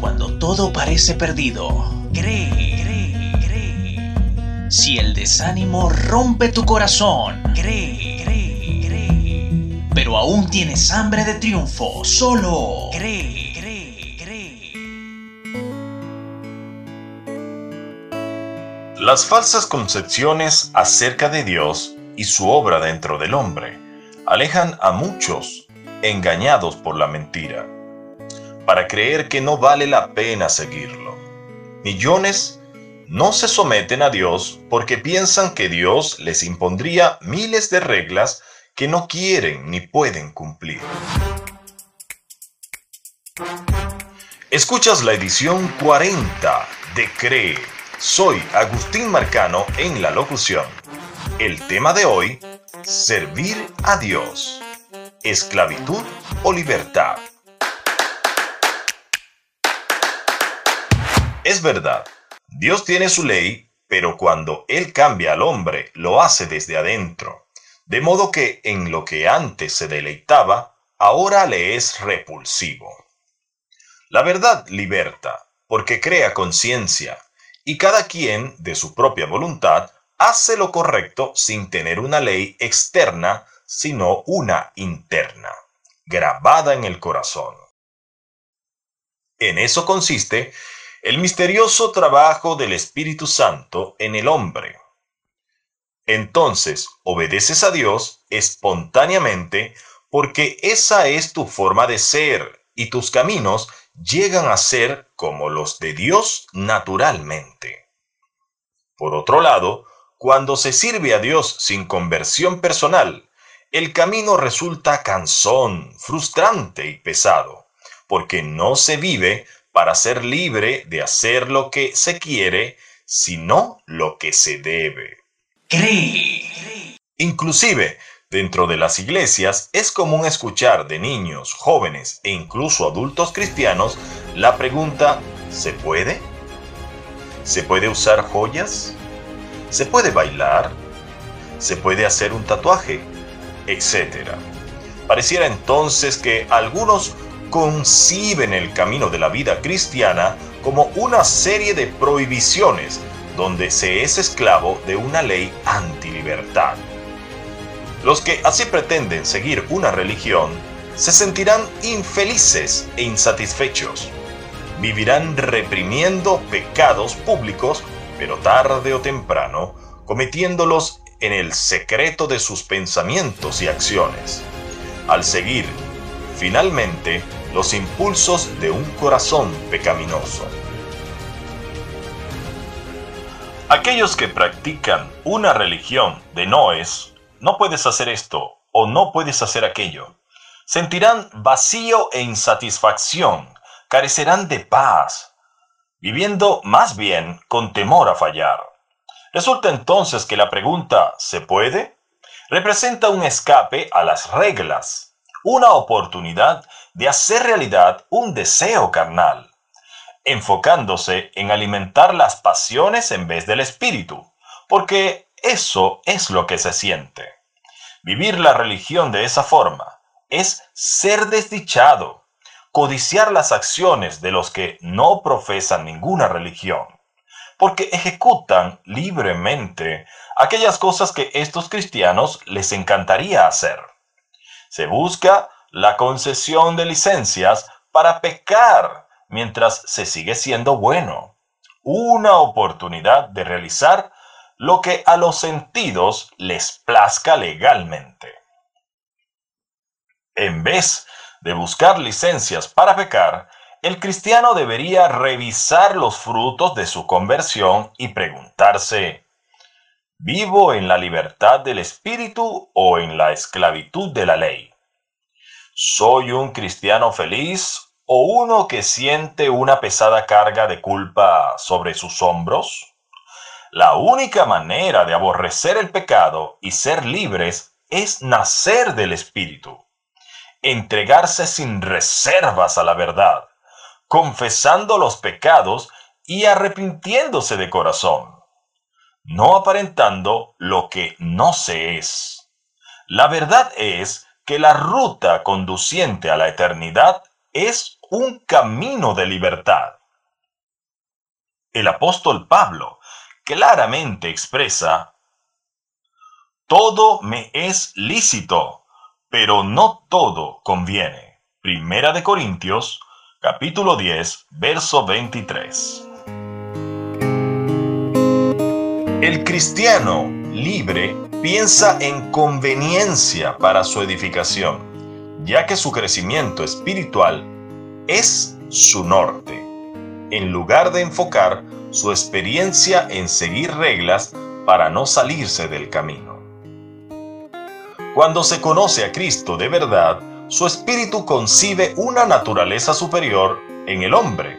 Cuando todo parece perdido, cree, cree, cree. Si el desánimo rompe tu corazón, cree, cree, cree. Pero aún tienes hambre de triunfo, solo cree. Las falsas concepciones acerca de Dios y su obra dentro del hombre alejan a muchos engañados por la mentira para creer que no vale la pena seguirlo. Millones no se someten a Dios porque piensan que Dios les impondría miles de reglas que no quieren ni pueden cumplir. Escuchas la edición 40 de Cree. Soy Agustín Marcano en la locución. El tema de hoy, servir a Dios. Esclavitud o libertad. Es verdad, Dios tiene su ley, pero cuando Él cambia al hombre, lo hace desde adentro. De modo que en lo que antes se deleitaba, ahora le es repulsivo. La verdad liberta, porque crea conciencia, y cada quien, de su propia voluntad, hace lo correcto sin tener una ley externa, sino una interna, grabada en el corazón. En eso consiste el misterioso trabajo del Espíritu Santo en el hombre. Entonces, obedeces a Dios espontáneamente porque esa es tu forma de ser y tus caminos llegan a ser como los de Dios naturalmente. Por otro lado, cuando se sirve a Dios sin conversión personal, el camino resulta cansón, frustrante y pesado, porque no se vive para ser libre de hacer lo que se quiere, sino lo que se debe. Cree. Inclusive, dentro de las iglesias es común escuchar de niños, jóvenes e incluso adultos cristianos la pregunta, ¿se puede? ¿Se puede usar joyas? ¿Se puede bailar? ¿Se puede hacer un tatuaje? Etcétera. Pareciera entonces que algunos conciben el camino de la vida cristiana como una serie de prohibiciones donde se es esclavo de una ley antilibertad. Los que así pretenden seguir una religión se sentirán infelices e insatisfechos. Vivirán reprimiendo pecados públicos, pero tarde o temprano cometiéndolos en el secreto de sus pensamientos y acciones. Al seguir, finalmente, los impulsos de un corazón pecaminoso. Aquellos que practican una religión de no es, no puedes hacer esto o no puedes hacer aquello, sentirán vacío e insatisfacción, carecerán de paz, viviendo más bien con temor a fallar. Resulta entonces que la pregunta ¿se puede? representa un escape a las reglas una oportunidad de hacer realidad un deseo carnal, enfocándose en alimentar las pasiones en vez del espíritu, porque eso es lo que se siente. Vivir la religión de esa forma es ser desdichado, codiciar las acciones de los que no profesan ninguna religión, porque ejecutan libremente aquellas cosas que estos cristianos les encantaría hacer. Se busca la concesión de licencias para pecar mientras se sigue siendo bueno. Una oportunidad de realizar lo que a los sentidos les plazca legalmente. En vez de buscar licencias para pecar, el cristiano debería revisar los frutos de su conversión y preguntarse, ¿Vivo en la libertad del espíritu o en la esclavitud de la ley? ¿Soy un cristiano feliz o uno que siente una pesada carga de culpa sobre sus hombros? La única manera de aborrecer el pecado y ser libres es nacer del Espíritu, entregarse sin reservas a la verdad, confesando los pecados y arrepintiéndose de corazón no aparentando lo que no se es. La verdad es que la ruta conduciente a la eternidad es un camino de libertad. El apóstol Pablo claramente expresa, todo me es lícito, pero no todo conviene. Primera de Corintios, capítulo 10, verso 23. El cristiano libre piensa en conveniencia para su edificación, ya que su crecimiento espiritual es su norte, en lugar de enfocar su experiencia en seguir reglas para no salirse del camino. Cuando se conoce a Cristo de verdad, su espíritu concibe una naturaleza superior en el hombre,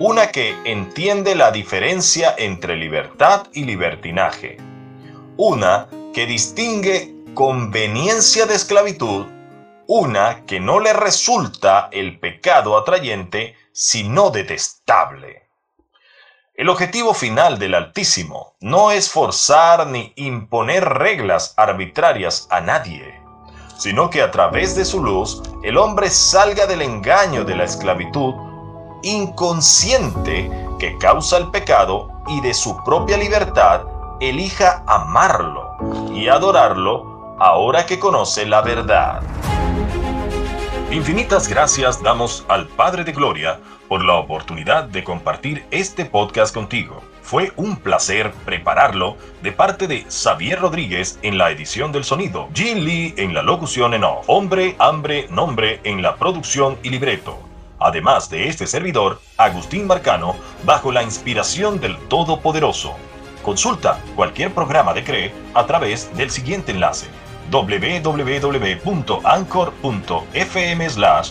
una que entiende la diferencia entre libertad y libertinaje, una que distingue conveniencia de esclavitud, una que no le resulta el pecado atrayente, sino detestable. El objetivo final del Altísimo no es forzar ni imponer reglas arbitrarias a nadie, sino que a través de su luz el hombre salga del engaño de la esclavitud inconsciente que causa el pecado y de su propia libertad elija amarlo y adorarlo ahora que conoce la verdad. Infinitas gracias damos al Padre de Gloria por la oportunidad de compartir este podcast contigo. Fue un placer prepararlo de parte de Xavier Rodríguez en la edición del sonido, Jin Lee en la locución en off, Hombre, Hambre, Nombre en la producción y libreto. Además de este servidor, Agustín Marcano, bajo la inspiración del Todopoderoso. Consulta cualquier programa de CRE a través del siguiente enlace www.anchor.fm slash